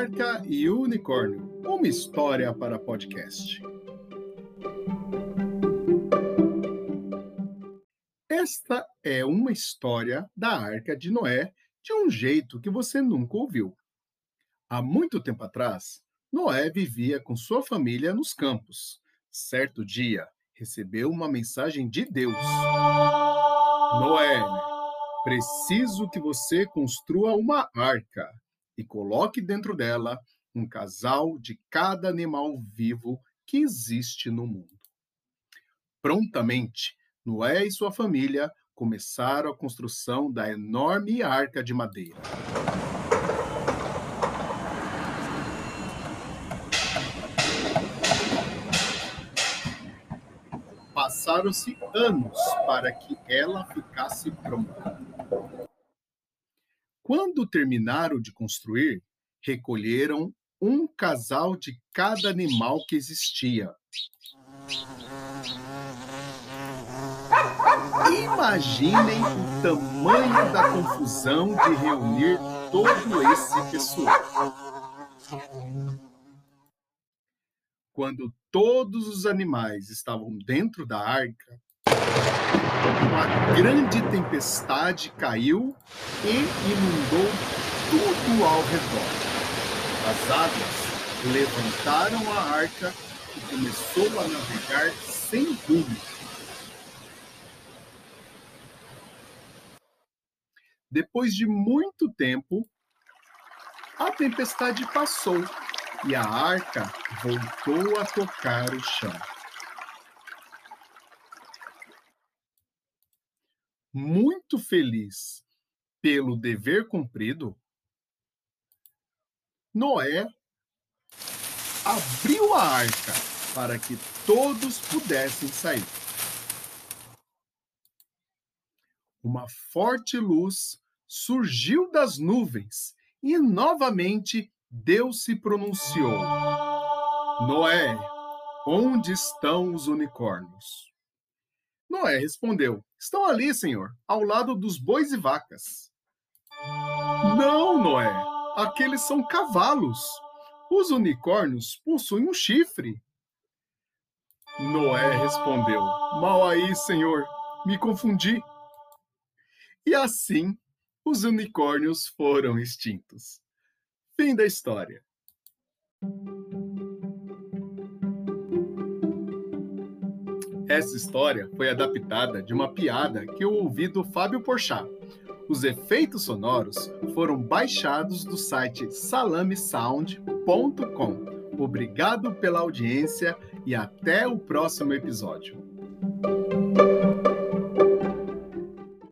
Arca e Unicórnio, uma história para podcast. Esta é uma história da Arca de Noé de um jeito que você nunca ouviu. Há muito tempo atrás, Noé vivia com sua família nos campos. Certo dia, recebeu uma mensagem de Deus. Noé, preciso que você construa uma arca e coloque dentro dela um casal de cada animal vivo que existe no mundo. Prontamente, Noé e sua família começaram a construção da enorme arca de madeira. Passaram-se anos para que ela ficasse pronta. Quando terminaram de construir, recolheram um casal de cada animal que existia. Imaginem o tamanho da confusão de reunir todo esse pessoal. Quando todos os animais estavam dentro da arca, uma grande tempestade caiu e inundou tudo ao redor. As águas levantaram a arca e começou a navegar sem rumo. Depois de muito tempo, a tempestade passou e a arca voltou a tocar o chão. Muito feliz pelo dever cumprido, Noé abriu a arca para que todos pudessem sair. Uma forte luz surgiu das nuvens e novamente Deus se pronunciou: Noé, onde estão os unicórnios? Noé respondeu: Estão ali, senhor, ao lado dos bois e vacas. Não, Noé, aqueles são cavalos. Os unicórnios possuem um chifre. Noé respondeu: Mal aí, senhor, me confundi. E assim os unicórnios foram extintos. Fim da história. Essa história foi adaptada de uma piada que eu ouvi do Fábio Porchat. Os efeitos sonoros foram baixados do site salamesound.com. Obrigado pela audiência e até o próximo episódio.